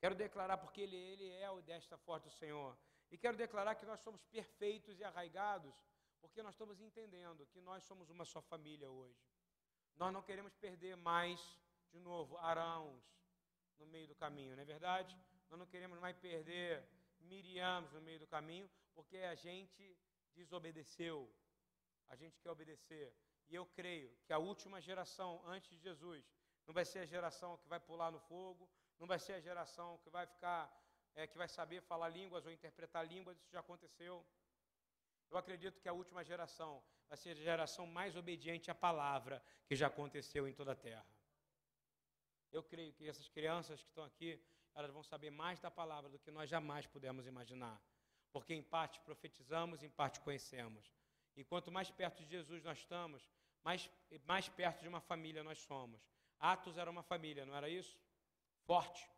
Quero declarar porque Ele, ele é o desta forte do Senhor. E quero declarar que nós somos perfeitos e arraigados, porque nós estamos entendendo que nós somos uma só família hoje. Nós não queremos perder mais, de novo, Arãos no meio do caminho, não é verdade? Nós não queremos mais perder Miriams no meio do caminho, porque a gente desobedeceu. A gente quer obedecer. E eu creio que a última geração antes de Jesus não vai ser a geração que vai pular no fogo, não vai ser a geração que vai ficar é, que vai saber falar línguas ou interpretar línguas, isso já aconteceu. Eu acredito que a última geração vai ser a geração mais obediente à palavra que já aconteceu em toda a terra. Eu creio que essas crianças que estão aqui, elas vão saber mais da palavra do que nós jamais pudemos imaginar. Porque em parte profetizamos, em parte conhecemos. E quanto mais perto de Jesus nós estamos, mais, mais perto de uma família nós somos. Atos era uma família, não era isso? Forte.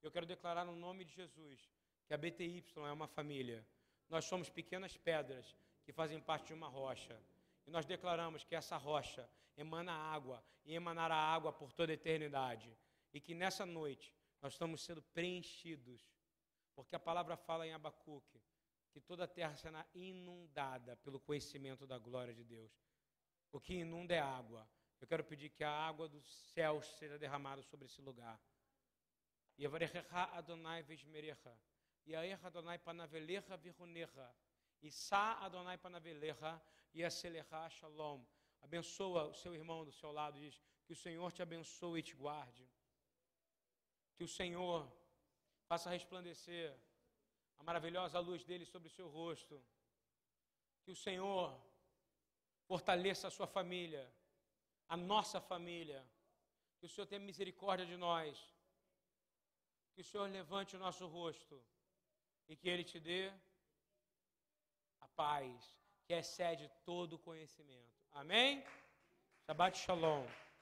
Eu quero declarar no nome de Jesus que a BTY é uma família. Nós somos pequenas pedras que fazem parte de uma rocha. E nós declaramos que essa rocha emana água e emanará água por toda a eternidade. E que nessa noite nós estamos sendo preenchidos. Porque a palavra fala em Abacuque que toda a terra será inundada pelo conhecimento da glória de Deus. O que inunda é água. Eu quero pedir que a água dos céus seja derramada sobre esse lugar. Adonai Vesmerecha. A erra Adonai Panavelecha Virunecha. Sa Adonai Panavelecha Acelecha Shalom. Abençoa o seu irmão do seu lado, diz que o Senhor te abençoe e te guarde. Que o Senhor faça resplandecer a maravilhosa luz dele sobre o seu rosto. Que o Senhor fortaleça a sua família, a nossa família. Que o Senhor tenha misericórdia de nós. Que o Senhor levante o nosso rosto e que Ele te dê a paz que excede todo conhecimento. Amém? Shabbat Shalom.